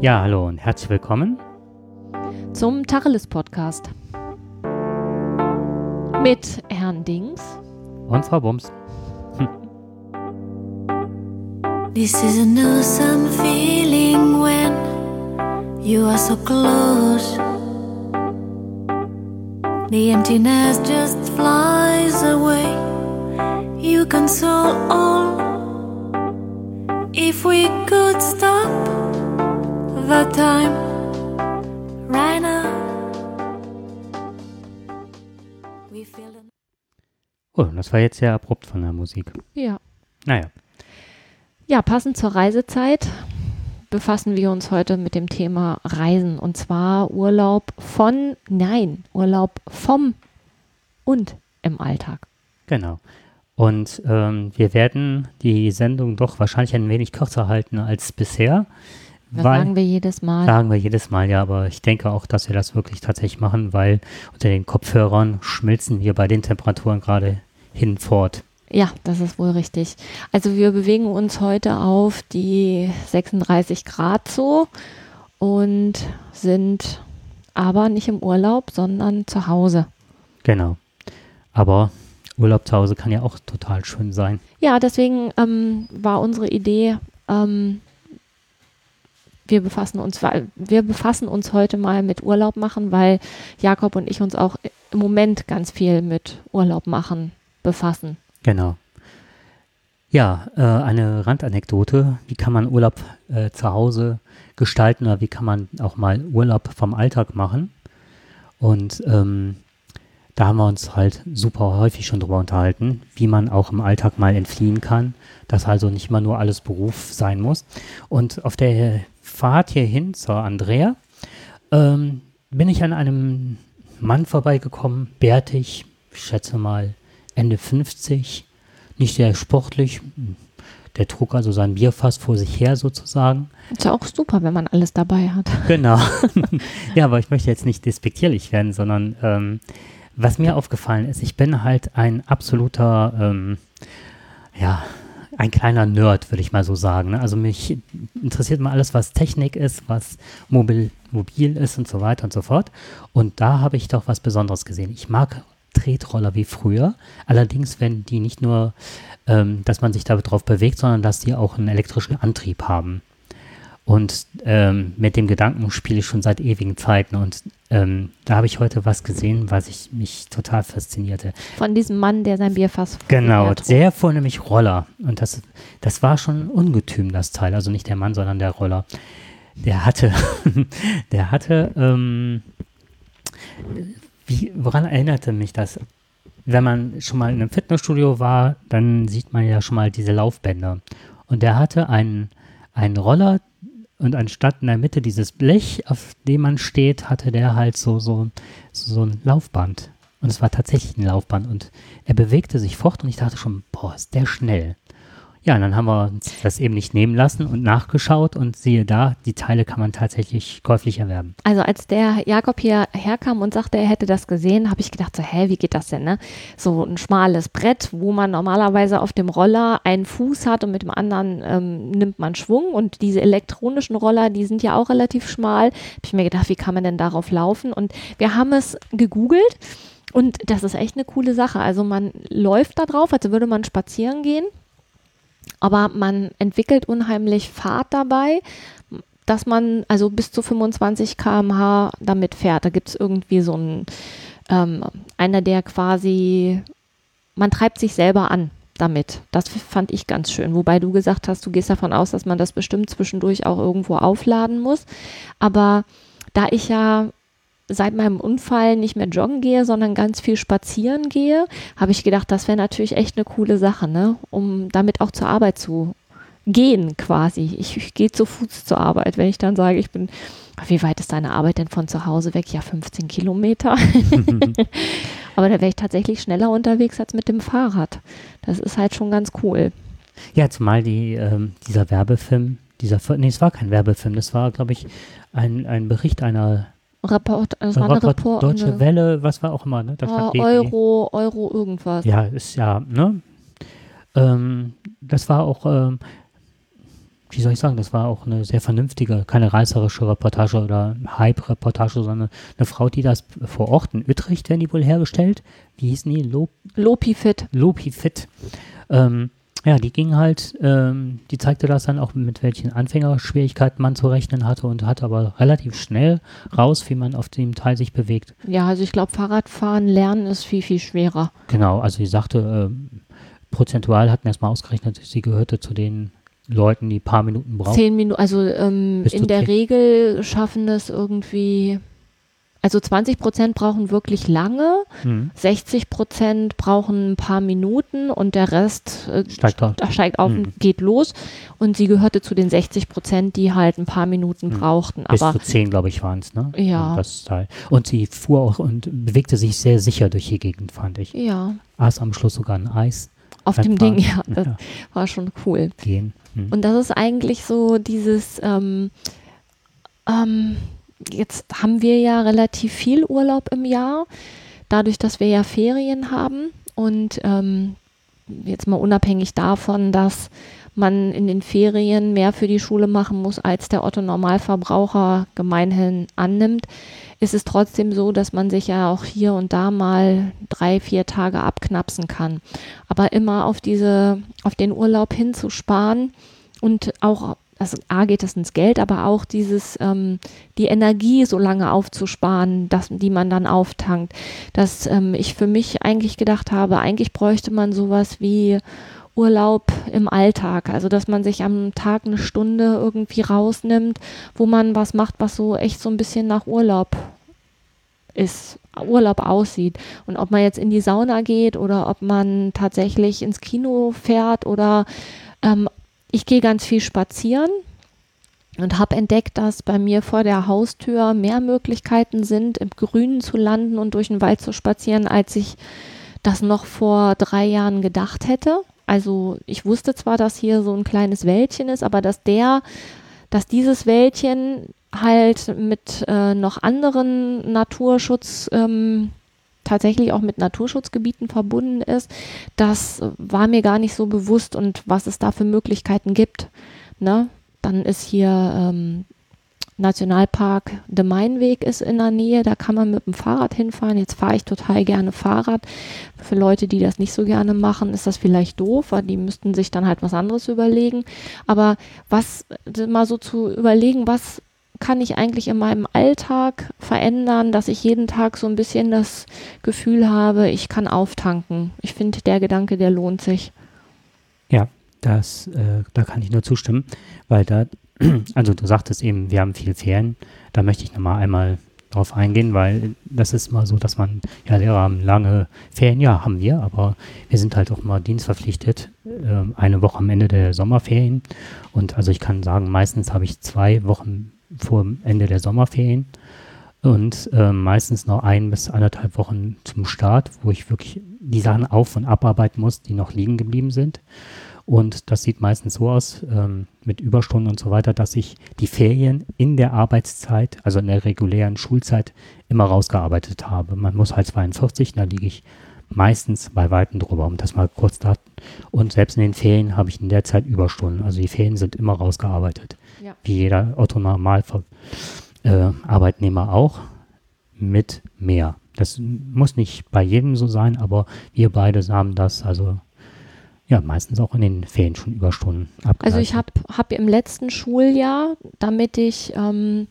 Ja, hallo und herzlich willkommen zum Tacheles Podcast mit Herrn Dings und Frau Bums. This is an awesome feeling when you are so close. The emptiness just flies away. You console all. If we could stop the time right now. We feel the Oh, das war jetzt sehr abrupt von der Musik. Ja. Naja, Ja, passend zur Reisezeit befassen wir uns heute mit dem Thema Reisen und zwar Urlaub von, nein, Urlaub vom und im Alltag. genau. Und ähm, wir werden die Sendung doch wahrscheinlich ein wenig kürzer halten als bisher. Das weil, sagen wir jedes Mal. sagen wir jedes Mal, ja, aber ich denke auch, dass wir das wirklich tatsächlich machen, weil unter den Kopfhörern schmilzen wir bei den Temperaturen gerade hinfort. Ja, das ist wohl richtig. Also wir bewegen uns heute auf die 36 Grad so und sind aber nicht im Urlaub, sondern zu Hause. Genau. Aber Urlaub zu Hause kann ja auch total schön sein. Ja, deswegen ähm, war unsere Idee, ähm, wir befassen uns, weil wir befassen uns heute mal mit Urlaub machen, weil Jakob und ich uns auch im Moment ganz viel mit Urlaub machen befassen. Genau. Ja, äh, eine Randanekdote. Wie kann man Urlaub äh, zu Hause gestalten oder wie kann man auch mal Urlaub vom Alltag machen? Und ähm, da haben wir uns halt super häufig schon drüber unterhalten, wie man auch im Alltag mal entfliehen kann, dass also nicht immer nur alles Beruf sein muss. Und auf der Fahrt hierhin zur Andrea ähm, bin ich an einem Mann vorbeigekommen, bärtig, ich schätze mal Ende 50, nicht sehr sportlich. Der trug also sein Bierfass vor sich her sozusagen. Ist ja auch super, wenn man alles dabei hat. Genau. ja, aber ich möchte jetzt nicht despektierlich werden, sondern ähm, was mir aufgefallen ist, ich bin halt ein absoluter, ähm, ja, ein kleiner Nerd, würde ich mal so sagen. Ne? Also mich interessiert mal alles, was Technik ist, was mobil, mobil ist und so weiter und so fort. Und da habe ich doch was Besonderes gesehen. Ich mag Tretroller wie früher. Allerdings, wenn die nicht nur, ähm, dass man sich darauf bewegt, sondern dass die auch einen elektrischen Antrieb haben. Und ähm, mit dem Gedanken spiele ich schon seit ewigen Zeiten. Und ähm, da habe ich heute was gesehen, was ich mich total faszinierte. Von diesem Mann, der sein Bierfass Genau, hertrug. sehr vornehmlich Roller. Und das, das war schon ungetüm, das Teil. Also nicht der Mann, sondern der Roller. Der hatte, der hatte, ähm, wie, woran erinnerte mich das? Wenn man schon mal in einem Fitnessstudio war, dann sieht man ja schon mal diese Laufbänder. Und der hatte einen, einen Roller und anstatt in der Mitte dieses Blech, auf dem man steht, hatte der halt so, so, so ein Laufband. Und es war tatsächlich ein Laufband. Und er bewegte sich fort und ich dachte schon, boah, ist der schnell. Ja, und dann haben wir uns das eben nicht nehmen lassen und nachgeschaut und siehe da, die Teile kann man tatsächlich käuflich erwerben. Also als der Jakob hier herkam und sagte, er hätte das gesehen, habe ich gedacht, so, hä, wie geht das denn, ne? So ein schmales Brett, wo man normalerweise auf dem Roller einen Fuß hat und mit dem anderen ähm, nimmt man Schwung und diese elektronischen Roller, die sind ja auch relativ schmal. Habe ich mir gedacht, wie kann man denn darauf laufen? Und wir haben es gegoogelt und das ist echt eine coole Sache. Also man läuft da drauf, als würde man spazieren gehen. Aber man entwickelt unheimlich Fahrt dabei, dass man also bis zu 25 km/h damit fährt. Da gibt es irgendwie so einen, ähm, einer, der quasi, man treibt sich selber an damit. Das fand ich ganz schön. Wobei du gesagt hast, du gehst davon aus, dass man das bestimmt zwischendurch auch irgendwo aufladen muss. Aber da ich ja seit meinem Unfall nicht mehr joggen gehe, sondern ganz viel spazieren gehe, habe ich gedacht, das wäre natürlich echt eine coole Sache, ne? um damit auch zur Arbeit zu gehen quasi. Ich, ich gehe zu Fuß zur Arbeit. Wenn ich dann sage, ich bin, wie weit ist deine Arbeit denn von zu Hause weg? Ja, 15 Kilometer. Aber da wäre ich tatsächlich schneller unterwegs als mit dem Fahrrad. Das ist halt schon ganz cool. Ja, zumal die, ähm, dieser Werbefilm, dieser, nee, es war kein Werbefilm, das war, glaube ich, ein, ein Bericht einer Report, das war eine Report- Report, Deutsche eine, Welle, was war auch immer, ne? Da Ah, stand DW. Euro, Euro irgendwas. Ja, ist ja, ne? Ähm, das war auch, ähm, wie soll ich sagen, das war auch eine sehr vernünftige, keine reißerische Reportage oder Hype-Reportage, sondern eine Frau, die das vor Ort in Utrecht, werden die wohl hergestellt. Wie hießen die? Lop Lopifit. Lopifit. Ähm, ja, die ging halt, ähm, die zeigte das dann auch, mit welchen Anfängerschwierigkeiten man zu rechnen hatte und hat aber relativ schnell raus, wie man auf dem Teil sich bewegt. Ja, also ich glaube, Fahrradfahren lernen ist viel, viel schwerer. Genau, also sie sagte, ähm, prozentual hatten erstmal ausgerechnet, sie gehörte zu den Leuten, die ein paar Minuten brauchen. Zehn Minuten, also ähm, in der. Regel schaffen das irgendwie, also 20 Prozent brauchen wirklich lange, Mhm. 60 Prozent brauchen ein paar Minuten und der Rest äh, Steigt auf. steigt auf Mhm. und geht los. Und sie gehörte zu den 60 Prozent, die halt ein paar Minuten Mhm. brauchten. Bis Aber zu zehn, glaube ich, waren es, ne? Ja. Und, das Teil. und sie fuhr auch und bewegte sich sehr sicher durch die Gegend, fand ich. ja, Aß am Schluss sogar ein Eis. auf dem Ding, ja, das Ja, war schon cool. gehen. Mhm. Und das ist eigentlich so dieses, ähm, ähm, jetzt haben wir ja relativ viel Urlaub im Jahr, dadurch, dass wir ja Ferien haben und ähm, jetzt mal unabhängig davon, dass man in den Ferien mehr für die Schule machen muss, als der Otto Normalverbraucher gemeinhin annimmt, ist es trotzdem so, dass man sich ja auch hier und da mal drei, vier Tage abknapsen kann. Aber immer auf diese, auf den Urlaub hinzusparen und auch, also A geht es ins Geld, aber auch dieses, ähm, die Energie so lange aufzusparen, dass, die man dann auftankt. Dass ähm, ich für mich eigentlich gedacht habe, eigentlich bräuchte man sowas wie Urlaub im Alltag. Also, dass man sich am Tag eine Stunde irgendwie rausnimmt, wo man was macht, was so echt so ein bisschen nach Urlaub ist, Urlaub aussieht. Und ob man jetzt in die Sauna geht oder ob man tatsächlich ins Kino fährt oder ähm, ich gehe ganz viel spazieren und habe entdeckt, dass bei mir vor der Haustür mehr Möglichkeiten sind, im Grünen zu landen und durch den Wald zu spazieren, als ich das noch vor drei Jahren gedacht hätte. Also ich wusste zwar, dass hier so ein kleines Wäldchen ist, aber dass der, dass dieses Wäldchen halt mit äh, noch anderen Naturschutz, ähm, tatsächlich auch mit Naturschutzgebieten verbunden ist, das war mir gar nicht so bewusst und was es da für Möglichkeiten gibt. Ne? Dann ist hier ähm, Nationalpark De Mainweg ist in der Nähe, da kann man mit dem Fahrrad hinfahren. Jetzt fahre ich total gerne Fahrrad. Für Leute, die das nicht so gerne machen, ist das vielleicht doof, weil die müssten sich dann halt was anderes überlegen. Aber was mal so zu überlegen, was kann ich eigentlich in meinem Alltag verändern, dass ich jeden Tag so ein bisschen das Gefühl habe, ich kann auftanken. Ich finde, der Gedanke, der lohnt sich. Ja, das, äh, da kann ich nur zustimmen, weil da, also du sagtest eben, wir haben viel Ferien, da möchte ich nochmal einmal drauf eingehen, weil das ist mal so, dass man, ja, Lehrer haben lange Ferien, ja, haben wir, aber wir sind halt auch mal dienstverpflichtet, äh, eine Woche am Ende der Sommerferien und also ich kann sagen, meistens habe ich zwei Wochen vor Ende der Sommerferien und äh, meistens noch ein bis anderthalb Wochen zum Start, wo ich wirklich die Sachen auf- und abarbeiten muss, die noch liegen geblieben sind. Und das sieht meistens so aus, ähm, mit Überstunden und so weiter, dass ich die Ferien in der Arbeitszeit, also in der regulären Schulzeit, immer rausgearbeitet habe. Man muss halt 42, da liege ich meistens bei Weitem drüber, um das mal kurz da. Und selbst in den Ferien habe ich in der Zeit Überstunden. Also die Ferien sind immer rausgearbeitet. Ja. Wie jeder Otto-Normal äh, Arbeitnehmer auch, mit mehr. Das muss nicht bei jedem so sein, aber wir beide haben das, also ja, meistens auch in den Ferien schon Überstunden abgeleitet. Also ich habe hab im letzten Schuljahr, damit ich, ähm,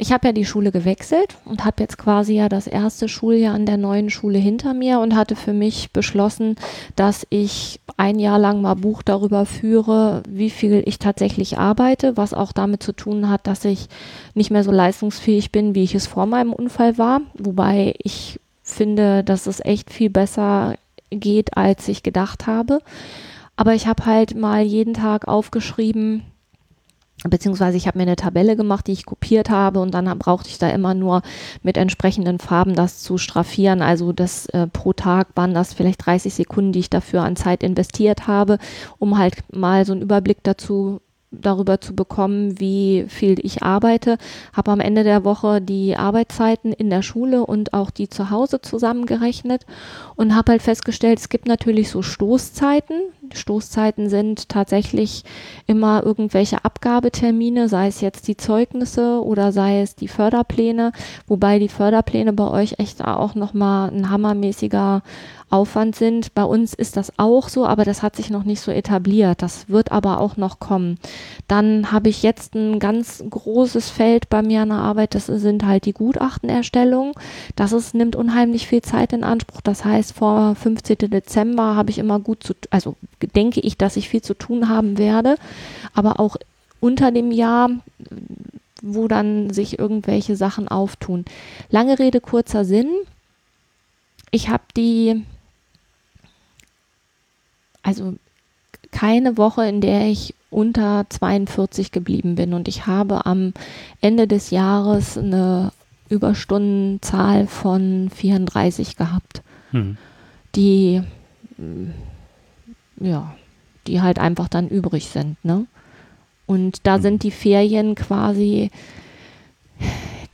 ich habe ja die Schule gewechselt und habe jetzt quasi ja das erste Schuljahr an der neuen Schule hinter mir und hatte für mich beschlossen, dass ich ein Jahr lang mal Buch darüber führe, wie viel ich tatsächlich arbeite, was auch damit zu tun hat, dass ich nicht mehr so leistungsfähig bin, wie ich es vor meinem Unfall war. Wobei ich finde, dass es echt viel besser geht, als ich gedacht habe. Aber ich habe halt mal jeden Tag aufgeschrieben, beziehungsweise ich habe mir eine Tabelle gemacht, die ich kopiert habe und dann brauchte ich da immer nur mit entsprechenden Farben das zu straffieren. Also das äh, pro Tag waren das vielleicht 30 Sekunden, die ich dafür an Zeit investiert habe, um halt mal so einen Überblick dazu darüber zu bekommen, wie viel ich arbeite. Habe am Ende der Woche die Arbeitszeiten in der Schule und auch die zu Hause zusammengerechnet und habe halt festgestellt, es gibt natürlich so Stoßzeiten, Stoßzeiten sind tatsächlich immer irgendwelche Abgabetermine, sei es jetzt die Zeugnisse oder sei es die Förderpläne, wobei die Förderpläne bei euch echt auch nochmal ein hammermäßiger Aufwand sind. Bei uns ist das auch so, aber das hat sich noch nicht so etabliert. Das wird aber auch noch kommen. Dann habe ich jetzt ein ganz großes Feld bei mir an der Arbeit, das sind halt die Gutachtenerstellung. Das ist, nimmt unheimlich viel Zeit in Anspruch. Das heißt, vor 15. Dezember habe ich immer gut zu, also denke ich, dass ich viel zu tun haben werde, aber auch unter dem Jahr wo dann sich irgendwelche Sachen auftun. Lange Rede, kurzer Sinn. Ich habe die also keine Woche, in der ich unter 42 geblieben bin. Und ich habe am Ende des Jahres eine Überstundenzahl von 34 gehabt, hm. die ja, die halt einfach dann übrig sind, ne? Und da hm. sind die Ferien quasi,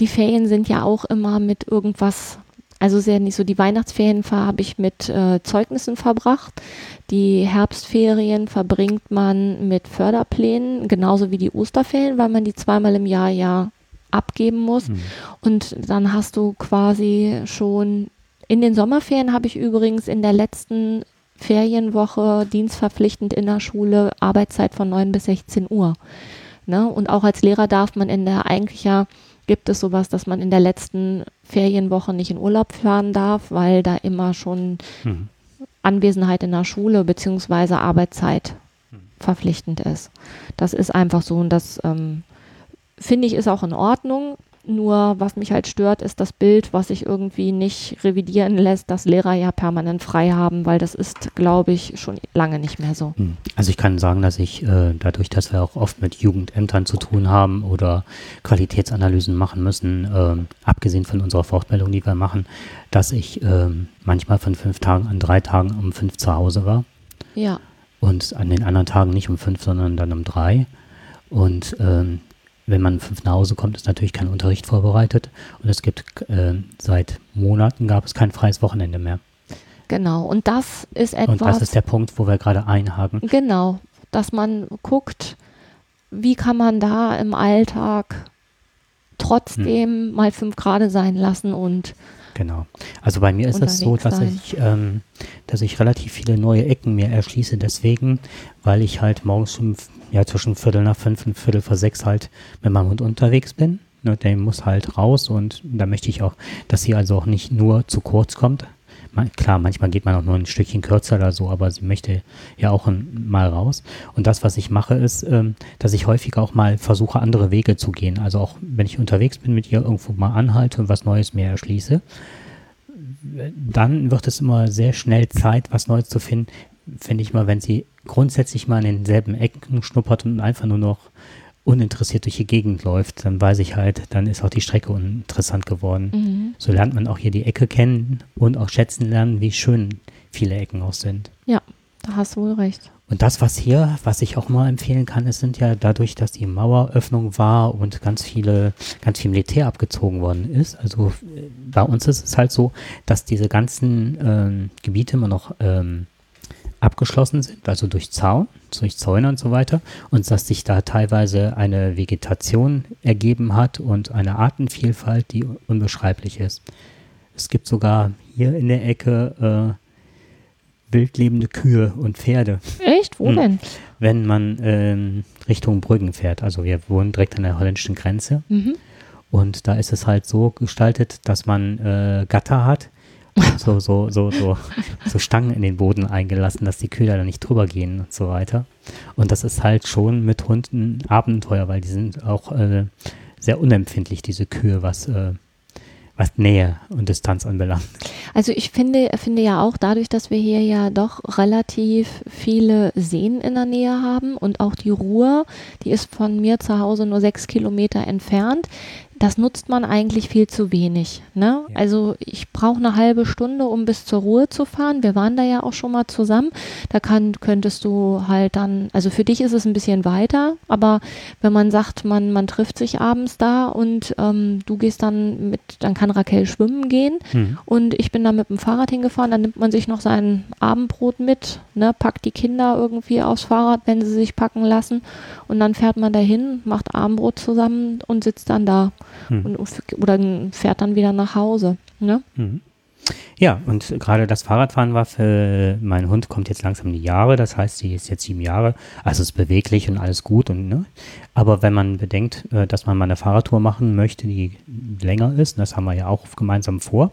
die Ferien sind ja auch immer mit irgendwas also sehr nicht so die Weihnachtsferien habe ich mit äh, Zeugnissen verbracht. Die Herbstferien verbringt man mit Förderplänen, genauso wie die Osterferien, weil man die zweimal im Jahr ja abgeben muss. Mhm. Und dann hast du quasi schon in den Sommerferien habe ich übrigens in der letzten Ferienwoche dienstverpflichtend in der Schule Arbeitszeit von 9 bis 16 Uhr. Ne? Und auch als Lehrer darf man in der eigentlich ja gibt es sowas, dass man in der letzten Ferienwoche nicht in Urlaub fahren darf, weil da immer schon mhm. Anwesenheit in der Schule bzw. Arbeitszeit mhm. verpflichtend ist. Das ist einfach so und das ähm, finde ich ist auch in Ordnung. Nur was mich halt stört, ist das Bild, was sich irgendwie nicht revidieren lässt, dass Lehrer ja permanent frei haben, weil das ist, glaube ich, schon lange nicht mehr so. Hm. Also ich kann sagen, dass ich äh, dadurch, dass wir auch oft mit Jugendämtern zu tun haben oder Qualitätsanalysen machen müssen, äh, abgesehen von unserer Fortbildung, die wir machen, dass ich äh, manchmal von fünf Tagen an drei Tagen um fünf zu Hause war. Ja. Und an den anderen Tagen nicht um fünf, sondern dann um drei. Und ähm, wenn man fünf nach Hause kommt, ist natürlich kein Unterricht vorbereitet und es gibt äh, seit Monaten gab es kein freies Wochenende mehr. Genau, und das ist etwas. Und das ist der Punkt, wo wir gerade einhaken. Genau, dass man guckt, wie kann man da im Alltag trotzdem hm. mal fünf Grad sein lassen und Genau. Also bei mir ist es so, dass ich, ähm, dass ich relativ viele neue Ecken mir erschließe, deswegen, weil ich halt morgens um, ja, zwischen Viertel nach fünf und Viertel vor sechs halt mit meinem Hund unterwegs bin. Ne, der muss halt raus und da möchte ich auch, dass sie also auch nicht nur zu kurz kommt, klar, manchmal geht man auch nur ein Stückchen kürzer oder so, aber sie möchte ja auch ein, mal raus. Und das, was ich mache, ist, ähm, dass ich häufig auch mal versuche, andere Wege zu gehen. Also auch wenn ich unterwegs bin, mit ihr irgendwo mal anhalte und was Neues mir erschließe, dann wird es immer sehr schnell Zeit, was Neues zu finden, finde ich mal, wenn sie grundsätzlich mal in denselben Ecken schnuppert und einfach nur noch uninteressiert durch die Gegend läuft, dann weiß ich halt, dann ist auch die Strecke uninteressant geworden. Mhm. So lernt man auch hier die Ecke kennen und auch schätzen lernen, wie schön viele Ecken auch sind. Ja, da hast du wohl recht. Und das, was hier, was ich auch mal empfehlen kann, ist, sind ja dadurch, dass die Maueröffnung war und ganz viele, ganz viel Militär abgezogen worden ist. Also bei uns ist es halt so, dass diese ganzen ähm, Gebiete immer noch ähm, abgeschlossen sind, also durch Zaun, durch Zäune und so weiter, und dass sich da teilweise eine Vegetation ergeben hat und eine Artenvielfalt, die unbeschreiblich ist. Es gibt sogar hier in der Ecke äh, wildlebende Kühe und Pferde. Echt? Wo hm. denn? Wenn man ähm, Richtung Brüggen fährt. Also wir wohnen direkt an der holländischen Grenze. Mhm. Und da ist es halt so gestaltet, dass man äh, Gatter hat, so, so, so, so, so Stangen in den Boden eingelassen, dass die Kühe da nicht drüber gehen und so weiter. Und das ist halt schon mit Hunden Abenteuer, weil die sind auch äh, sehr unempfindlich, diese Kühe, was, äh, was Nähe und Distanz anbelangt. Also ich finde, finde ja auch dadurch, dass wir hier ja doch relativ viele Seen in der Nähe haben und auch die Ruhr, die ist von mir zu Hause nur sechs Kilometer entfernt das nutzt man eigentlich viel zu wenig. Ne? Ja. Also ich brauche eine halbe Stunde, um bis zur Ruhe zu fahren. Wir waren da ja auch schon mal zusammen. Da kann, könntest du halt dann, also für dich ist es ein bisschen weiter, aber wenn man sagt, man, man trifft sich abends da und ähm, du gehst dann mit, dann kann Raquel schwimmen gehen mhm. und ich bin da mit dem Fahrrad hingefahren, dann nimmt man sich noch sein Abendbrot mit, ne, packt die Kinder irgendwie aufs Fahrrad, wenn sie sich packen lassen und dann fährt man dahin, macht Abendbrot zusammen und sitzt dann da Hm. und, oder fährt dann wieder nach Hause. Ne? Mhm. Ja, und gerade das Fahrradfahren war für mein Hund kommt jetzt langsam in die Jahre, das heißt, sie ist jetzt sieben Jahre, also ist beweglich und alles gut und ne. Aber wenn man bedenkt, äh, dass man mal eine Fahrradtour machen möchte, die länger ist, das haben wir ja auch gemeinsam vor,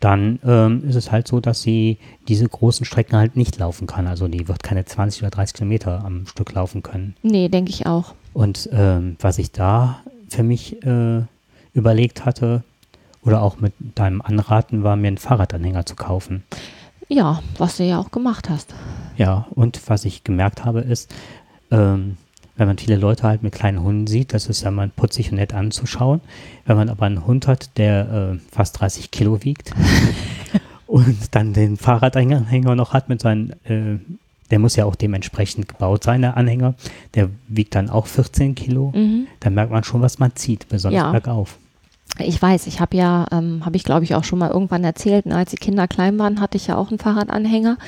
dann ähm, ist es halt so, dass sie diese großen Strecken halt nicht laufen kann. Also die wird keine 20 oder 30 Kilometer am Stück laufen können. Nee, denke ich auch. Und ähm, was ich da für mich äh, überlegt hatte, oder auch mit deinem Anraten war, mir einen Fahrradanhänger zu kaufen. Ja, was du ja auch gemacht hast. Ja, und was ich gemerkt habe, ist, ähm, wenn man viele Leute halt mit kleinen Hunden sieht, das ist ja mal putzig und nett anzuschauen. Wenn man aber einen Hund hat, der äh, fast 30 Kilo wiegt und dann den Fahrradanhänger noch hat mit seinen, äh, der muss ja auch dementsprechend gebaut sein, der Anhänger, der wiegt dann auch 14 Kilo, Mhm. dann merkt man schon, was man zieht, besonders Ja. bergauf. Ich weiß, ich habe ja, ähm, habe ich glaube ich auch schon mal irgendwann erzählt, ne, als die Kinder klein waren, hatte ich ja auch einen Fahrradanhänger,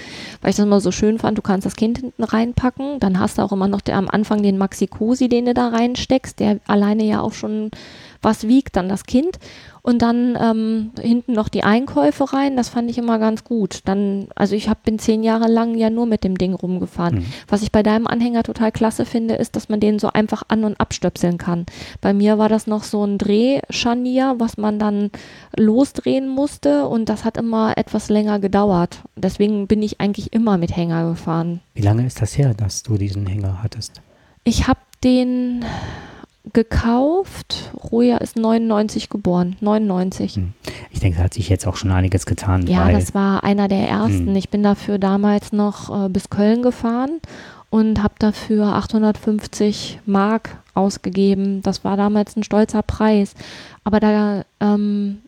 weil ich das immer so schön fand, du kannst das Kind hinten reinpacken, dann hast du auch immer noch der, am Anfang den Maxi-Cosi, den du da reinsteckst, der alleine ja auch schon was wiegt, dann das Kind und dann ähm, hinten noch die Einkäufe rein, das fand ich immer ganz gut. Dann, also ich hab, bin zehn Jahre lang ja nur mit dem Ding rumgefahren. Mhm. Was ich bei deinem Anhänger total klasse finde, ist, dass man den so einfach an- und abstöpseln kann. Bei mir war das noch so ein Drehscharnier, was man dann losdrehen musste und das hat immer etwas länger gedauert. Deswegen bin ich eigentlich immer mit Hänger gefahren. Wie lange ist das her, dass du diesen Hänger hattest? Ich habe den gekauft. Roja ist 99 geboren. 99. Hm. Ich denke, da hat sich jetzt auch schon einiges getan. Ja, das war einer der ersten. Hm. Ich bin dafür damals noch äh, bis Köln gefahren und habe dafür 850 Mark ausgegeben. Das war damals ein stolzer Preis. Aber da ähm,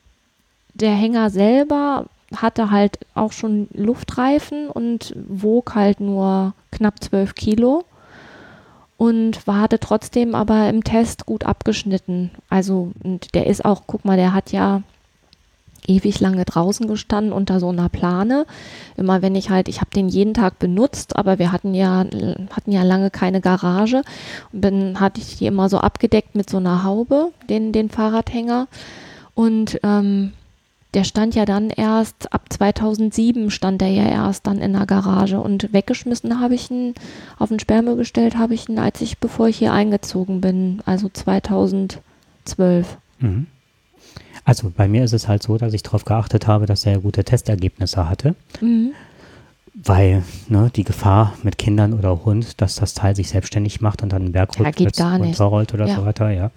der Hänger selber hatte halt auch schon Luftreifen und wog halt nur knapp 12 Kilo und war hatte trotzdem aber im Test gut abgeschnitten. Also und der ist auch, guck mal, der hat ja ewig lange draußen gestanden unter so einer Plane. Immer wenn ich halt, ich habe den jeden Tag benutzt, aber wir hatten ja hatten ja lange keine Garage und dann hatte ich die immer so abgedeckt mit so einer Haube, den den Fahrradhänger und ähm, der stand ja dann erst ab 2007 stand der ja erst dann in der Garage und weggeschmissen habe ich ihn auf den Sperrmüll gestellt habe ich ihn, als ich bevor ich hier eingezogen bin, also 2012. Mhm. Also bei mir ist es halt so, dass ich darauf geachtet habe, dass er gute Testergebnisse hatte, Mhm. weil ne, die Gefahr mit Kindern oder Hund, dass das Teil sich selbstständig macht und dann einen Berg geht gar nicht. runterrollt oder Ja. so weiter, ja.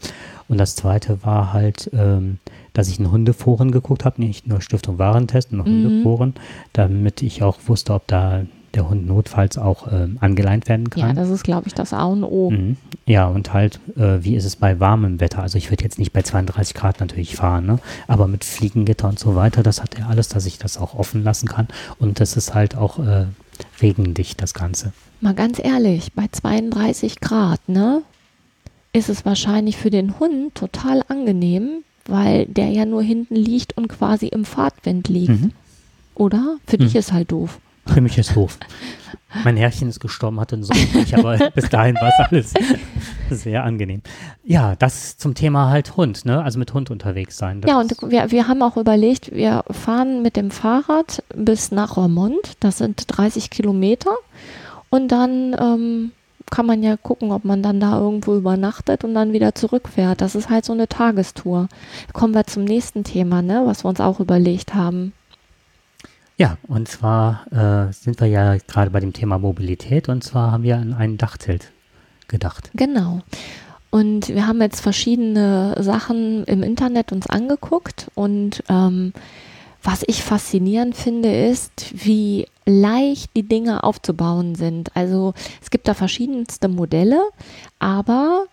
Und das zweite war halt, ähm, dass ich in Hundeforen geguckt habe, nicht nur Stiftung Warentest, nur Mhm. Hundeforen, damit ich auch wusste, ob da der Hund notfalls auch ähm, angeleint werden Ja, kann. das ist, glaube ich, das A und O. Mhm. Ja, und halt, äh, wie ist es bei warmem Wetter? Also ich würde jetzt nicht bei 32 Grad natürlich fahren, ne? aber mit Fliegengitter und so weiter, das hat er alles, dass ich das auch offen lassen kann. Und das ist halt auch äh, regendicht, das Ganze. Mal ganz ehrlich, bei 32 Grad, ne, ist es wahrscheinlich für den Hund total angenehm, weil der ja nur hinten liegt und quasi im Fahrtwind liegt. Mhm. Oder? Für Mhm. dich ist halt doof. Für mich ist doof. Mein Herrchen ist gestorben, hatte einen Sohn, ich, aber bis dahin war es alles sehr angenehm. Ja, das zum Thema halt Hund, ne? Also mit Hund unterwegs sein. Ja, und wir, wir haben auch überlegt, wir fahren mit dem Fahrrad bis nach Roermond, das sind 30 Kilometer. Und dann ähm, kann man ja gucken, ob man dann da irgendwo übernachtet und dann wieder zurückfährt. Das ist halt so eine Tagestour. Kommen wir zum nächsten Thema, ne, was wir uns auch überlegt haben. Ja, und zwar äh, sind wir ja gerade bei dem Thema Mobilität und zwar haben wir an ein Dachzelt gedacht. Genau. Und wir haben jetzt verschiedene Sachen im Internet uns angeguckt und ähm, was ich faszinierend finde, ist, wie leicht die Dinge aufzubauen sind. Also es gibt da verschiedenste Modelle, aber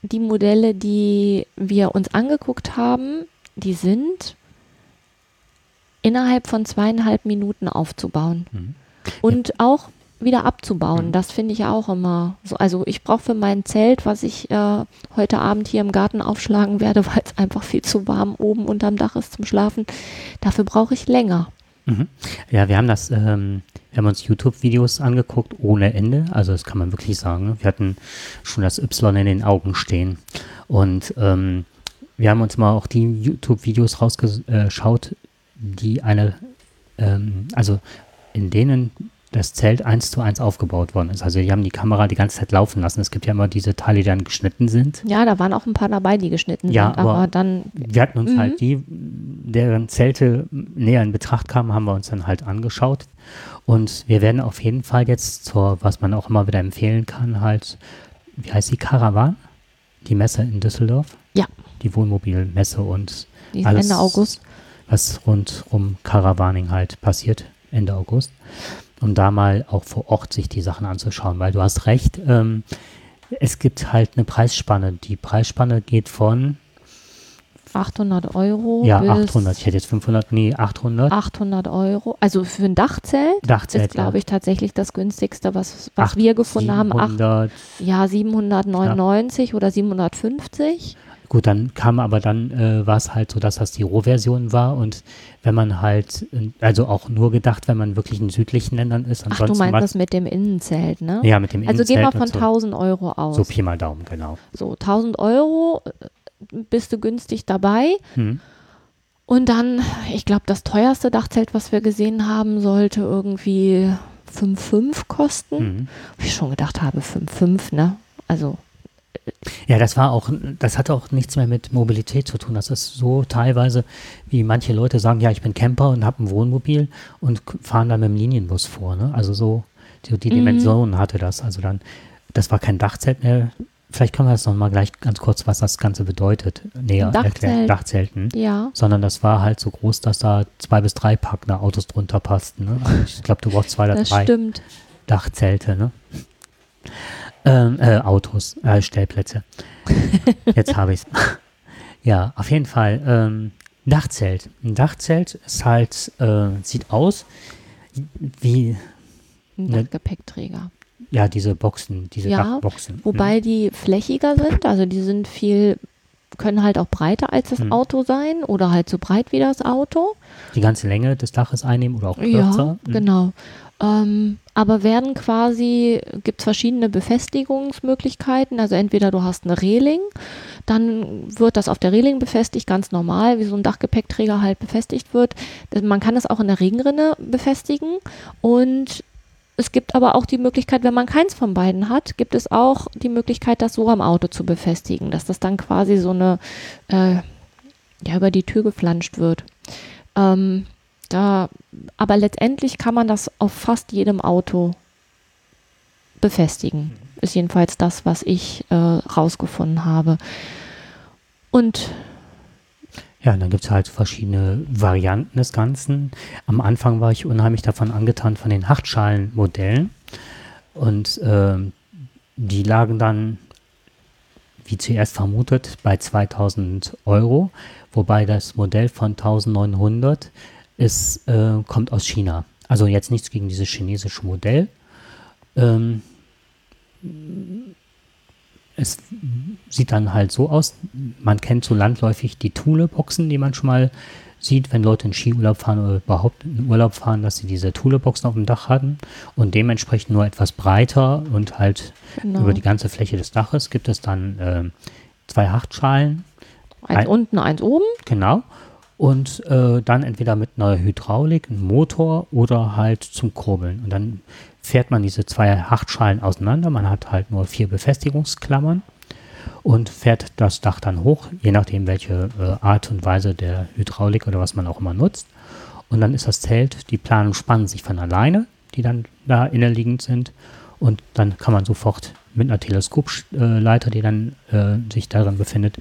die Modelle, die wir uns angeguckt haben, die sind innerhalb von zweieinhalb Minuten aufzubauen Mhm. und auch wieder abzubauen. Mhm. Das finde ich ja auch immer so. Also ich brauche für mein Zelt, was ich äh, heute Abend hier im Garten aufschlagen werde, weil es einfach viel zu warm oben unterm Dach ist zum Schlafen, dafür brauche ich länger. Mhm. Ja, wir haben das, ähm, wir haben uns YouTube-Videos angeguckt ohne Ende. Also das kann man wirklich sagen. ne? Wir hatten schon das Y in den Augen stehen. Und ähm, wir haben uns mal auch die YouTube-Videos rausgeschaut, die eine, ähm, also in denen das Zelt eins zu eins aufgebaut worden ist. Also die haben die Kamera die ganze Zeit laufen lassen. Es gibt ja immer diese Teile, die dann geschnitten sind. Ja, da waren auch ein paar dabei, die geschnitten Ja, sind, aber, aber- dann, Wir hatten uns Mhm. halt die, deren Zelte näher in Betracht kamen, haben wir uns dann halt angeschaut. Und wir werden auf jeden Fall jetzt zur, was man auch immer wieder empfehlen kann, halt, wie heißt die, Caravan? Die Messe in Düsseldorf? Ja. Die Wohnmobilmesse und die alles, Ende August. was rund um Caravaning halt passiert, Ende August. Um da mal auch vor Ort sich die Sachen anzuschauen, weil du hast recht, ähm, es gibt halt eine Preisspanne. Die Preisspanne geht von, 800 Euro ja, bis 800, ich hätte jetzt 500, nee, 800. 800 Euro. Also für ein Dachzelt Dachzelt, ist, glaube ja. ich, tatsächlich das günstigste, was, was Acht- wir gefunden haben. Acht, 700. ja, 799 oder 750. Gut, dann kam aber dann, äh, war es halt so, dass das die Rohversion war und wenn man halt, also auch nur gedacht, wenn man wirklich in südlichen Ländern ist, Ach, du meinst das mit dem Innenzelt, ne? ja, mit dem also gehen wir Innenzelt von und 1000 Euro aus. so, so Pi mal Daumen, genau. So, 1000 Euro äh, bist du günstig dabei. Hm. Und dann, ich glaube, das teuerste Dachzelt, was wir gesehen haben, sollte irgendwie 5,5 kosten. Hm. Wo ich schon gedacht habe, 5,5, ne? Also, Ja, das war auch, das hatte auch nichts mehr mit Mobilität zu tun. Das ist so teilweise, wie manche Leute sagen, ja, ich bin Camper und habe ein Wohnmobil und fahren dann mit dem Linienbus vor. Ne? Also so, die, die Mhm. Dimension hatte das. Also dann, das war kein Dachzelt mehr. Vielleicht können wir das nochmal gleich ganz kurz, was das Ganze bedeutet, näher Dachzelt. erklären. Dachzelten. ja. Sondern das war halt so groß, dass da zwei bis drei Packner Autos drunter passten. Ne? Also ich glaube, du brauchst zwei oder Das drei stimmt. Dachzelte, ne? Ähm, äh, Autos, äh, Stellplätze. Jetzt habe ich's. Ja, auf jeden Fall. Ähm, Dachzelt. Ein Dachzelt ist halt, äh, sieht aus wie, Ein Ne- Dachgepäckträger. ja, diese Boxen, diese Ja, Dachboxen. Wobei die flächiger sind, also die sind viel, können halt auch breiter als das Mhm. Auto sein oder halt so breit wie das Auto. Die ganze Länge des Daches einnehmen oder auch Ja, kürzer. Mhm. genau. Ähm, aber werden quasi, gibt es verschiedene Befestigungsmöglichkeiten. Also entweder du hast eine Reling, dann wird das auf der Reling befestigt, ganz normal, wie so ein Dachgepäckträger halt befestigt wird. Das- Man kann es auch in der Regenrinne befestigen und es gibt aber auch die Möglichkeit, wenn man keins von beiden hat, gibt es auch die Möglichkeit, das so am Auto zu befestigen, dass das dann quasi so eine, äh, ja, über die Tür geflanscht wird. Ähm, da, aber letztendlich kann man das auf fast jedem Auto befestigen. Ist jedenfalls das, was ich äh, rausgefunden habe. Und Ja, und dann gibt es halt verschiedene Varianten des Ganzen. Am Anfang war ich unheimlich davon angetan von den Hartschalenmodellen. Und ähm, die lagen dann, wie zuerst vermutet, bei 2000 Euro, wobei das Modell von 1900 ist, äh, kommt aus China. Also jetzt nichts gegen dieses chinesische Modell. Ähm, es sieht dann halt so aus, man kennt so landläufig die Thule-Boxen, die man schon mal sieht, wenn Leute in Skiurlaub fahren oder überhaupt in Urlaub fahren, dass sie diese Thule-Boxen auf dem Dach hatten und dementsprechend nur etwas breiter und halt genau, über die ganze Fläche des Daches gibt es dann ähm, zwei Hartschalen, eins ein- unten, eins oben. genau, und äh, dann entweder mit einer Hydraulik, einem Motor oder halt zum Kurbeln und dann fährt man diese zwei Hartschalen auseinander, man hat halt nur vier Befestigungsklammern und fährt das Dach dann hoch, je nachdem welche äh, Art und Weise der Hydraulik oder was man auch immer nutzt. Und dann ist das Zelt, die Planung spannen sich von alleine, die dann da innerliegend sind. Und dann kann man sofort mit einer Teleskopleiter, die dann äh, sich darin befindet,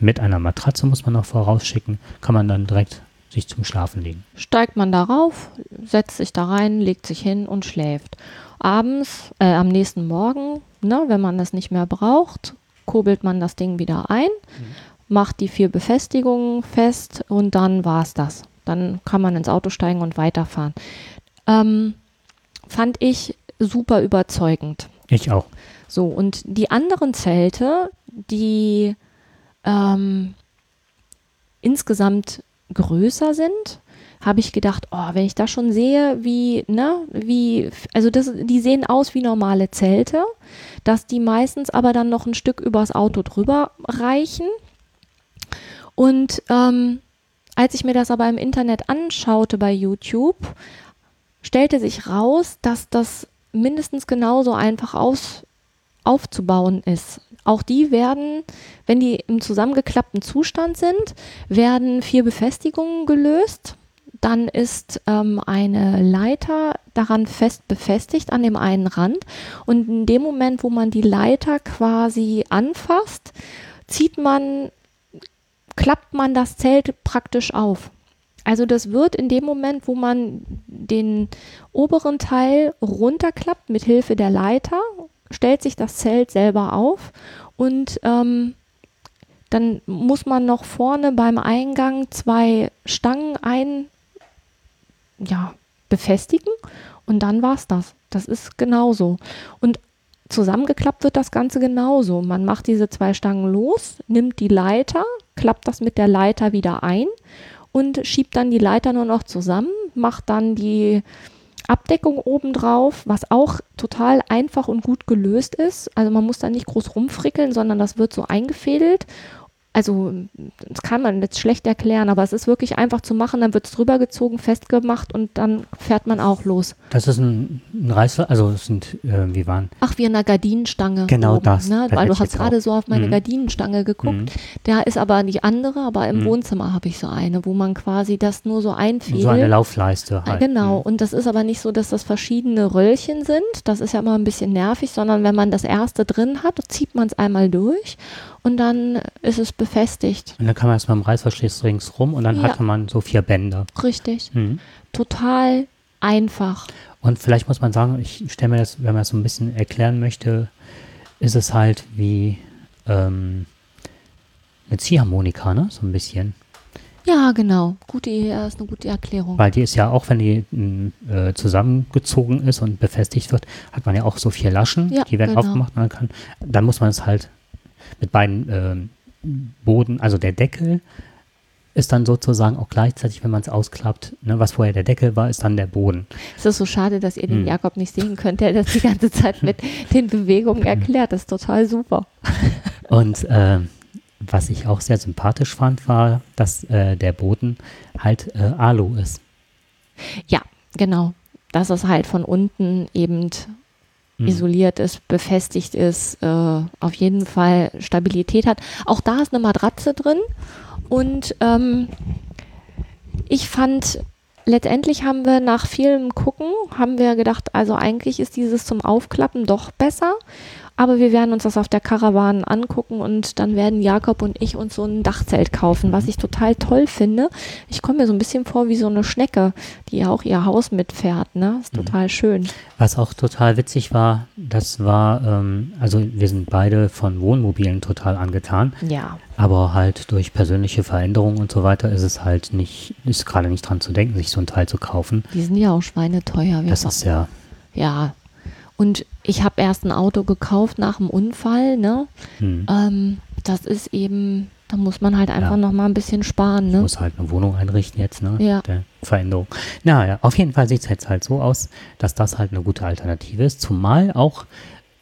mit einer Matratze, muss man noch vorausschicken, kann man dann direkt sich zum Schlafen legen. Steigt man darauf, setzt sich da rein, legt sich hin und schläft. Abends, äh, am nächsten Morgen, ne, wenn man das nicht mehr braucht, kurbelt man das Ding wieder ein, macht die vier Befestigungen fest und dann war es das. Dann kann man ins Auto steigen und weiterfahren. Ähm, fand ich super überzeugend. Ich auch. So, und die anderen Zelte, die ähm, insgesamt größer sind, habe ich gedacht, oh, wenn ich das schon sehe, wie, ne, wie, also das, die sehen aus wie normale Zelte, dass die meistens aber dann noch ein Stück übers Auto drüber reichen. Und ähm, als ich mir das aber im Internet anschaute bei YouTube, stellte sich raus, dass das mindestens genauso einfach aus, aufzubauen ist. Auch die werden, wenn die im zusammengeklappten Zustand sind, werden vier Befestigungen gelöst. Dann ist ähm, eine Leiter daran fest befestigt an dem einen Rand. Und in dem Moment, wo man die Leiter quasi anfasst, zieht man, klappt man das Zelt praktisch auf. Also das wird in dem Moment, wo man den oberen Teil runterklappt mit Hilfe der Leiter, stellt sich das Zelt selber auf und ähm, dann muss man noch vorne beim Eingang zwei Stangen ein, ja, befestigen und dann war es das. Das ist genauso. Und zusammengeklappt wird das Ganze genauso. Man macht diese zwei Stangen los, nimmt die Leiter, klappt das mit der Leiter wieder ein und schiebt dann die Leiter nur noch zusammen, macht dann die Abdeckung obendrauf, was auch total einfach und gut gelöst ist. Also man muss da nicht groß rumfrickeln, sondern das wird so eingefädelt also das kann man jetzt schlecht erklären, aber es ist wirklich einfach zu machen, dann wird es drüber gezogen, festgemacht und dann fährt man auch los. Das ist ein, ein Reißver, also es sind, äh, wie waren? Ach, wie eine Gardinenstange. Genau oben, das. Ne? Weil du hast gerade so auf meine mhm. Gardinenstange geguckt. Mhm. Da ist aber die andere, aber im mhm. Wohnzimmer habe ich so eine, wo man quasi das nur so einfädelt. So eine Laufleiste halt. Genau, mhm. und das ist aber nicht so, dass das verschiedene Röllchen sind. Das ist ja immer ein bisschen nervig, sondern wenn man das erste drin hat, zieht man es einmal durch und dann ist es befestigt. Und dann kann man erstmal im Reißverschluss ringsrum und dann ja. hatte man so vier Bänder. Richtig. Mhm. Total einfach. Und vielleicht muss man sagen, ich stelle mir das, wenn man das so ein bisschen erklären möchte, ist es halt wie ähm, eine Ziehharmonika, ne? So ein bisschen. Ja, genau. Gute, ist eine gute Erklärung. Weil die ist ja auch, wenn die äh, zusammengezogen ist und befestigt wird, hat man ja auch so vier Laschen, ja, die werden genau. aufgemacht. Kann, dann muss man es halt mit beiden äh, Boden, also der Deckel ist dann sozusagen auch gleichzeitig, wenn man es ausklappt, ne, was vorher der Deckel war, ist dann der Boden. Es ist so schade, dass ihr den hm. Jakob nicht sehen könnt, der das die ganze Zeit mit den Bewegungen erklärt. Das ist total super. Und äh, was ich auch sehr sympathisch fand, war, dass äh, der Boden halt äh, Alu ist. Ja, genau. Dass es halt von unten eben mhm. isoliert ist, befestigt ist, äh, auf jeden Fall Stabilität hat. Auch da ist eine Matratze drin und ähm, ich fand, letztendlich haben wir nach vielem Gucken, haben wir gedacht, also eigentlich ist dieses zum Aufklappen doch besser. Aber wir werden uns das auf der Karawane angucken und dann werden Jakob und ich uns so ein Dachzelt kaufen, was mhm. ich total toll finde. Ich komme mir so ein bisschen vor wie so eine Schnecke, die ja auch ihr Haus mitfährt. Ne? Ist mhm. total schön. Was auch total witzig war, das war, ähm, also wir sind beide von Wohnmobilen total angetan. Ja. Aber halt durch persönliche Veränderungen und so weiter ist es halt nicht, ist gerade nicht dran zu denken, sich so ein Teil zu kaufen. Die sind ja auch schweineteuer. Das ist ja. Ja, und ich habe erst ein Auto gekauft nach dem Unfall, ne? Hm. Ähm, das ist eben, da muss man halt einfach ja. noch mal ein bisschen sparen, ne? Muss halt eine Wohnung einrichten jetzt, ne? Ja. Der Veränderung. Naja, auf jeden Fall sieht es jetzt halt so aus, dass das halt eine gute Alternative ist, zumal auch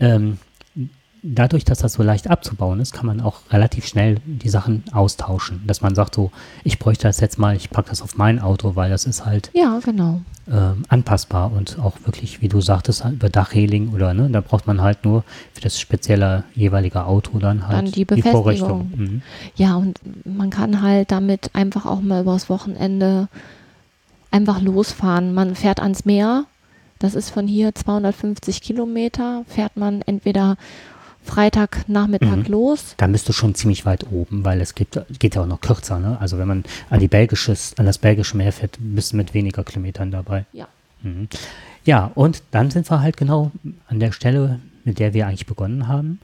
ähm, dadurch, dass das so leicht abzubauen ist, kann man auch relativ schnell die Sachen austauschen. Dass man sagt so, ich bräuchte das jetzt mal, ich packe das auf mein Auto, weil das ist halt ja, genau. äh, anpassbar und auch wirklich, wie du sagtest, halt über Dachreling oder ne, da braucht man halt nur für das spezielle jeweilige Auto dann halt dann die, die Vorrichtung. Mhm. Ja, und man kann halt damit einfach auch mal übers Wochenende einfach losfahren. Man fährt ans Meer. Das ist von hier 250 Kilometer. Fährt man entweder Freitagnachmittag mhm. los. Da bist du schon ziemlich weit oben, weil es gibt, geht ja auch noch kürzer. Ne? Also wenn man an, die belgisches, an das belgische Meer fährt, bist du mit weniger Kilometern dabei. Ja. Mhm. Ja, und dann sind wir halt genau an der Stelle, mit der wir eigentlich begonnen haben.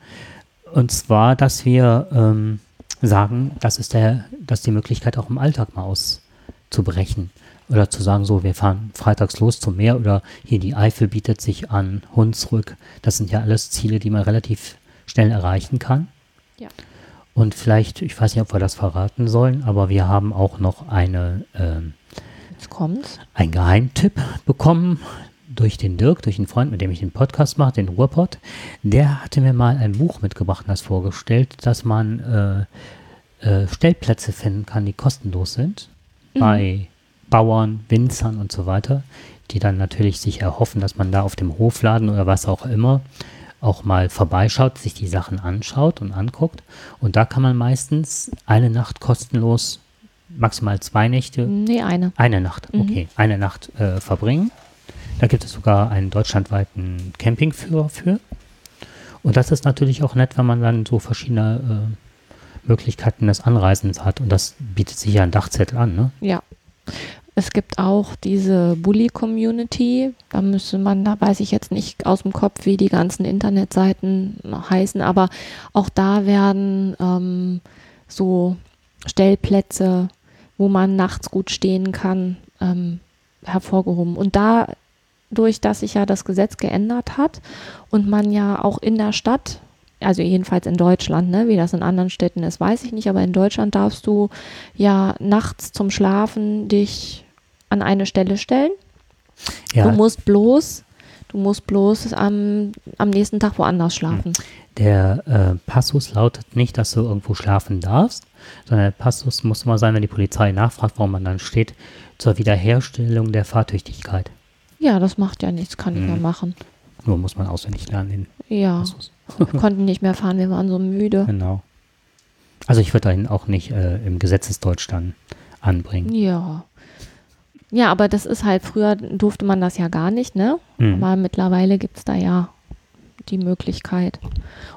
Und zwar, dass wir ähm, sagen, das ist der, dass die Möglichkeit auch im Alltag mal auszubrechen. Oder zu sagen, so, wir fahren freitags los zum Meer oder hier die Eifel bietet sich an, Hunsrück. Das sind ja alles Ziele, die man relativ schnell erreichen kann. Ja. Und vielleicht, ich weiß nicht, ob wir das verraten sollen, aber wir haben auch noch eine kommt's. einen Geheimtipp bekommen durch den Dirk, durch einen Freund, mit dem ich den Podcast mache, den Ruhrpott. Der hatte mir mal ein Buch mitgebracht und das vorgestellt, dass man äh, äh, Stellplätze finden kann, die kostenlos sind bei Bauern, Winzern und so weiter, die dann natürlich sich erhoffen, dass man da auf dem Hofladen oder was auch immer auch mal vorbeischaut, sich die Sachen anschaut und anguckt. Und da kann man meistens eine Nacht kostenlos, maximal zwei Nächte, Nee, eine. eine Nacht, okay, eine Nacht äh, verbringen. Da gibt es sogar einen deutschlandweiten Campingführer für. Und das ist natürlich auch nett, wenn man dann so verschiedene äh, Möglichkeiten des Anreisens hat. Und das bietet sich ja ein Dachzettel an, ne? Ja. Es gibt auch diese Bully-Community. Da müsste man, da weiß ich jetzt nicht aus dem Kopf, wie die ganzen Internetseiten heißen, aber auch da werden ähm, so Stellplätze, wo man nachts gut stehen kann, ähm, hervorgehoben. Und dadurch, dass sich ja das Gesetz geändert hat und man ja auch in der Stadt, also jedenfalls in Deutschland, ne, wie das in anderen Städten ist, weiß ich nicht, aber in Deutschland darfst du ja nachts zum Schlafen dich an eine Stelle stellen. Ja, Du musst bloß, du musst bloß am, am nächsten Tag woanders schlafen. der äh, Passus lautet nicht, dass du irgendwo schlafen darfst, sondern der Passus muss immer sein, wenn die Polizei nachfragt, warum man dann steht, zur Wiederherstellung der Fahrtüchtigkeit. Ja, das macht ja nichts, kann ich ja Mhm. machen. Nur muss man auswendig lernen, den Ja, Passus. wir konnten nicht mehr fahren, wir waren so müde. Genau. Also ich würde ihn auch nicht äh, im Gesetzesdeutsch dann anbringen. Ja. Ja, aber das ist halt, früher durfte man das ja gar nicht, ne? Mhm. Aber mittlerweile gibt es da ja die Möglichkeit.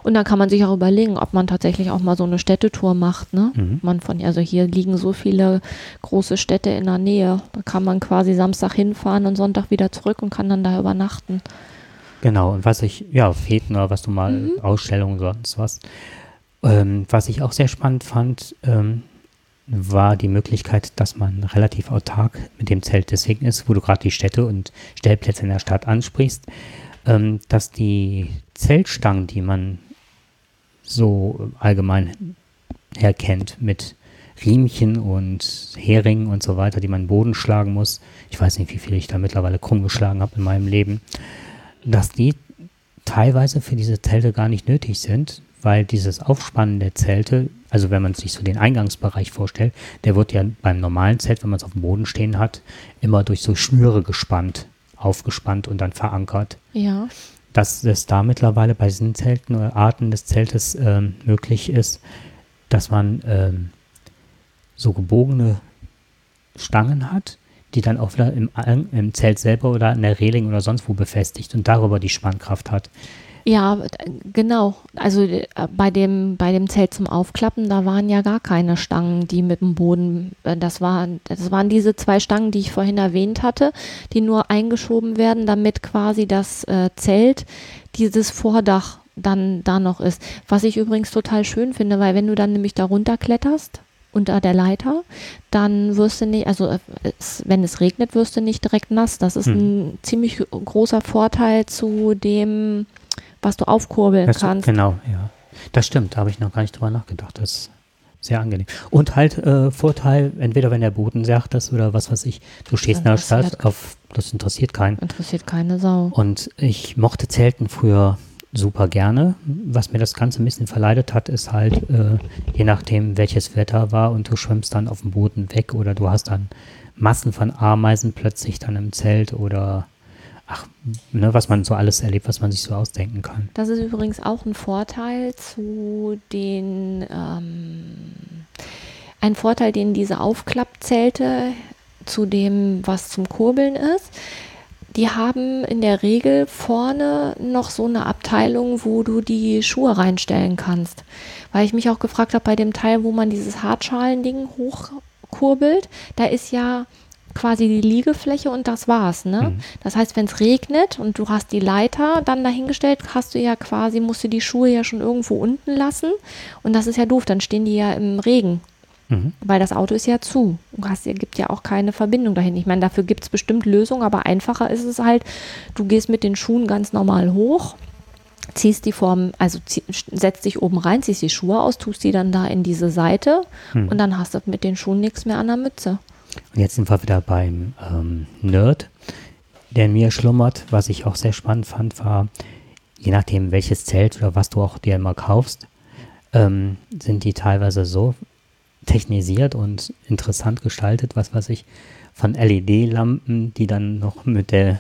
Und dann kann man sich auch überlegen, ob man tatsächlich auch mal so eine Städtetour macht, ne? Mhm. Man von, also hier liegen so viele große Städte in der Nähe. Da kann man quasi Samstag hinfahren und Sonntag wieder zurück und kann dann da übernachten. Genau, und was ich, ja, Feten oder was du mal, Mhm. Ausstellungen, sonst was. Ähm, was ich auch sehr spannend fand, ähm, war die Möglichkeit, dass man relativ autark mit dem Zelt deswegen ist, wo du gerade die Städte und Stellplätze in der Stadt ansprichst, ähm, dass die Zeltstangen, die man so allgemein herkennt, mit Riemchen und Heringen und so weiter, die man Boden schlagen muss, ich weiß nicht, wie viel ich da mittlerweile krumm geschlagen habe in meinem Leben, dass die teilweise für diese Zelte gar nicht nötig sind, weil dieses Aufspannen der Zelte, also wenn man sich so den Eingangsbereich vorstellt, der wird ja beim normalen Zelt, wenn man es auf dem Boden stehen hat, immer durch so Schnüre gespannt, aufgespannt und dann verankert. Ja. Dass es da mittlerweile bei diesen Zelten oder Arten des Zeltes ähm, möglich ist, dass man ähm, so gebogene Stangen hat, die dann auch wieder im, im Zelt selber oder an der Reling oder sonst wo befestigt und darüber die Spannkraft hat. Ja, genau. Also äh, bei dem, bei dem Zelt zum Aufklappen, da waren ja gar keine Stangen, die mit dem Boden, äh, das waren, das waren diese zwei Stangen, die ich vorhin erwähnt hatte, die nur eingeschoben werden, damit quasi das äh, Zelt, dieses Vordach dann da noch ist. Was ich übrigens total schön finde, weil wenn du dann nämlich da runterkletterst, unter der Leiter, dann wirst du nicht, also es, wenn es regnet, wirst du nicht direkt nass. Das ist Hm. ein ziemlich großer Vorteil zu dem, was du aufkurbeln Das, kannst. genau, ja. Das stimmt, da habe ich noch gar nicht drüber nachgedacht. Das ist sehr angenehm. Und halt äh, Vorteil, entweder wenn der Boden sacht ist oder was weiß ich, du stehst in der Das Stadt auf, das interessiert keinen. Interessiert keine Sau. Und ich mochte Zelten früher super gerne. Was mir das Ganze ein bisschen verleidet hat, ist halt, äh, je nachdem, welches Wetter war und du schwimmst dann auf dem Boden weg oder du hast dann Massen von Ameisen plötzlich dann im Zelt oder ach, ne, was man so alles erlebt, was man sich so ausdenken kann. Das ist übrigens auch ein Vorteil zu den, ähm, ein Vorteil, den diese Aufklappzelte zu dem, was zum Kurbeln ist. Die haben in der Regel vorne noch so eine Abteilung, wo du die Schuhe reinstellen kannst. Weil ich mich auch gefragt habe, bei dem Teil, wo man dieses Hartschalending hochkurbelt, da ist ja quasi die Liegefläche und das war's. Ne? Mhm. Das heißt, wenn es regnet und du hast die Leiter dann dahingestellt, hast du ja quasi, musst du die Schuhe ja schon irgendwo unten lassen. Und das ist ja doof, dann stehen die ja im Regen. Mhm. Weil das Auto ist ja zu. Du hast, es gibt ja auch keine Verbindung dahin. Ich meine, dafür gibt es bestimmt Lösungen, aber einfacher ist es halt, du gehst mit den Schuhen ganz normal hoch, ziehst die Form, also zieh, setzt dich oben rein, ziehst die Schuhe aus, tust die dann da in diese Seite Hm. und dann hast du mit den Schuhen nichts mehr an der Mütze. Und jetzt sind wir wieder beim ähm, Nerd, der in mir schlummert. Was ich auch sehr spannend fand, war, je nachdem welches Zelt oder was du auch dir immer kaufst, ähm, sind die teilweise so technisiert und interessant gestaltet, was weiß ich, von LED-Lampen, die dann noch mit der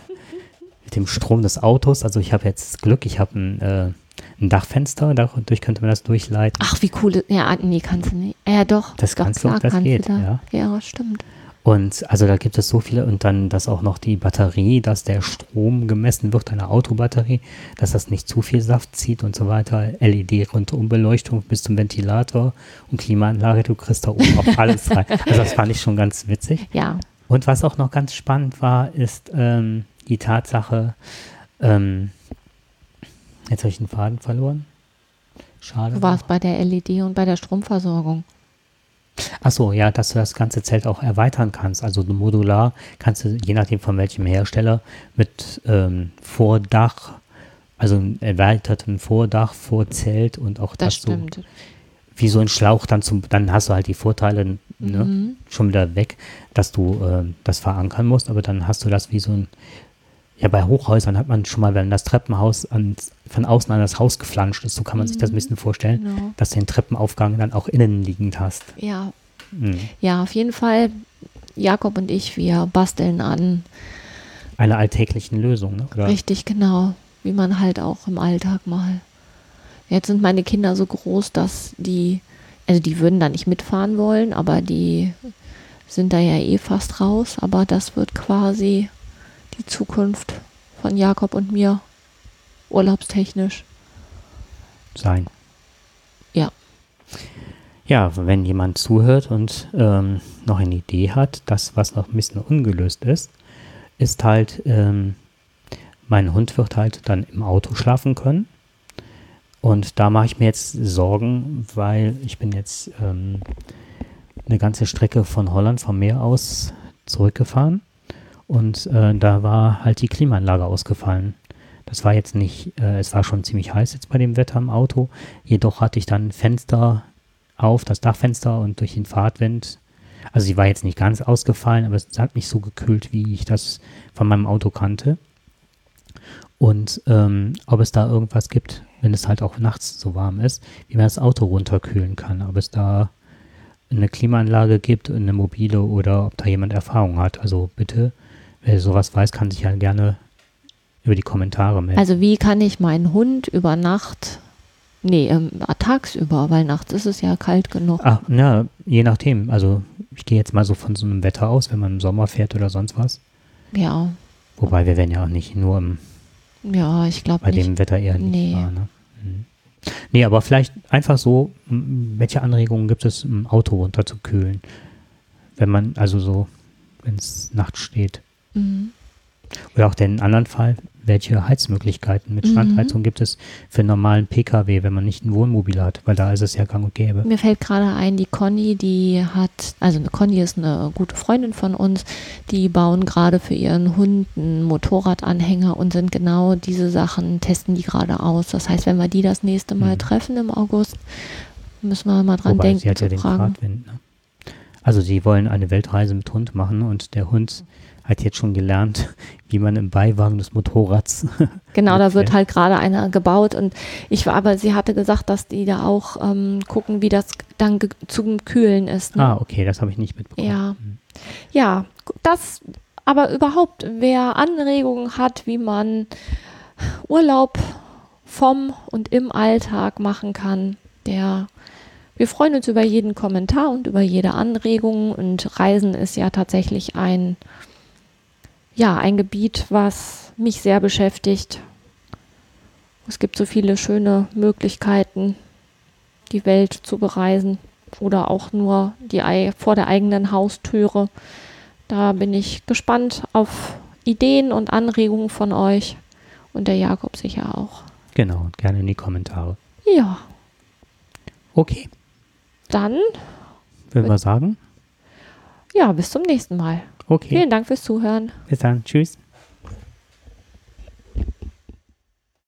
mit dem Strom des Autos, also ich habe jetzt Glück, ich habe ein, äh, ein Dachfenster, dadurch könnte man das durchleiten. Ach, wie cool. Ja, nee, kannst du nicht. Ja, doch. Das doch, kannst du, das geht, da. ja. Ja, stimmt. Und also da gibt es so viele und dann, dass auch noch die Batterie, dass der Strom gemessen wird, eine Autobatterie, dass das nicht zu viel Saft zieht und so weiter. LED Rundumbeleuchtung bis zum Ventilator und Klimaanlage, du kriegst da oben auch alles rein. Also das fand ich schon ganz witzig. Ja. Und was auch noch ganz spannend war, ist ähm, die Tatsache, ähm, jetzt habe ich den Faden verloren. Schade. Du warst bei der LED und bei der Stromversorgung. Ach so, ja, dass du das ganze Zelt auch erweitern kannst. Also modular kannst du, je nachdem von welchem Hersteller, mit ähm, Vordach, also einem erweiterten Vordach, Vorzelt und auch Das das, stimmt. wie so ein Schlauch dann zum, dann hast du halt die Vorteile ne, Mhm. schon wieder weg, dass du äh, das verankern musst, aber dann hast du das wie so ein, ja, bei Hochhäusern hat man schon mal, wenn das Treppenhaus ans, von außen an das Haus geflanscht ist, so kann man sich das ein bisschen vorstellen, Genau. dass du den Treppenaufgang dann auch innen liegend hast. Ja, Hm. ja, auf jeden Fall. Jakob und ich, wir basteln an. Eine alltäglichen Lösung, ne? Oder? Richtig, genau. Wie man halt auch im Alltag mal. Jetzt sind meine Kinder so groß, dass die, also die würden da nicht mitfahren wollen, aber die sind da ja eh fast raus. Aber das wird quasi die Zukunft von Jakob und mir urlaubstechnisch. sein. Ja. Ja, wenn jemand zuhört und ähm, noch eine Idee hat, das, was noch ein bisschen ungelöst ist, ist halt, ähm, mein Hund wird halt dann im Auto schlafen können. Und da mache ich mir jetzt Sorgen, weil ich bin jetzt ähm, eine ganze Strecke von Holland vom Meer aus zurückgefahren und äh, da war halt die Klimaanlage ausgefallen. Das war jetzt nicht, äh, es war schon ziemlich heiß jetzt bei dem Wetter im Auto, jedoch hatte ich dann Fenster auf, das Dachfenster und durch den Fahrtwind, also sie war jetzt nicht ganz ausgefallen, aber es hat nicht so gekühlt, wie ich das von meinem Auto kannte. Und ähm, ob es da irgendwas gibt, wenn es halt auch nachts so warm ist, wie man das Auto runterkühlen kann. Ob es da eine Klimaanlage gibt, eine mobile oder ob da jemand Erfahrung hat. Also bitte, wer sowas weiß, kann sich ja gerne über die Kommentare melden. Also wie kann ich meinen Hund über Nacht, nee, ähm, tagsüber, weil nachts ist es ja kalt genug. Ach, na, je nachdem. Also ich gehe jetzt mal so von so einem Wetter aus, wenn man im Sommer fährt oder sonst was. Ja, Wobei wir werden ja auch nicht nur im, ja, ich glaube bei nicht. dem Wetter eher nicht Nee. fahren. Ne? Mhm. Nee, aber vielleicht einfach so, welche Anregungen gibt es, im Auto runterzukühlen? Wenn man, also so, wenn es nachts steht. Mhm. Oder auch den anderen Fall, welche Heizmöglichkeiten mit Mhm. Standheizung gibt es für einen normalen Pkw, wenn man nicht ein Wohnmobil hat? Weil da ist es ja gang und gäbe. Mir fällt gerade ein, die Conny, die hat, also eine Conny ist eine gute Freundin von uns, die bauen gerade für ihren Hund einen Motorradanhänger und sind genau diese Sachen, testen die gerade aus. Das heißt, wenn wir die das nächste Mal Mhm. treffen im August, müssen wir mal dran Wobei, denken sie hat ja den fragen. Fahrtwind. Ne? Also sie wollen eine Weltreise mit Hund machen und der Hund hat jetzt schon gelernt, wie man im Beiwagen des Motorrads. Genau, da wird halt gerade einer gebaut und ich war, aber sie hatte gesagt, dass die da auch ähm, gucken, wie das dann zum Kühlen ist. Ne? ah, okay, das habe ich nicht mitbekommen. Ja. Ja, das, aber überhaupt, wer Anregungen hat, wie man Urlaub vom und im Alltag machen kann, der, wir freuen uns über jeden Kommentar und über jede Anregung und Reisen ist ja tatsächlich ein, ja, ein Gebiet, was mich sehr beschäftigt. Es gibt so viele schöne Möglichkeiten, die Welt zu bereisen oder auch nur die ei- vor der eigenen Haustüre. Da bin ich gespannt auf Ideen und Anregungen von euch und der Jakob sicher auch. Genau, gerne in die Kommentare. Ja, Okay, dann würden wir sagen. ja, bis zum nächsten Mal. Okay, Vielen Dank fürs Zuhören. bis dann. Tschüss.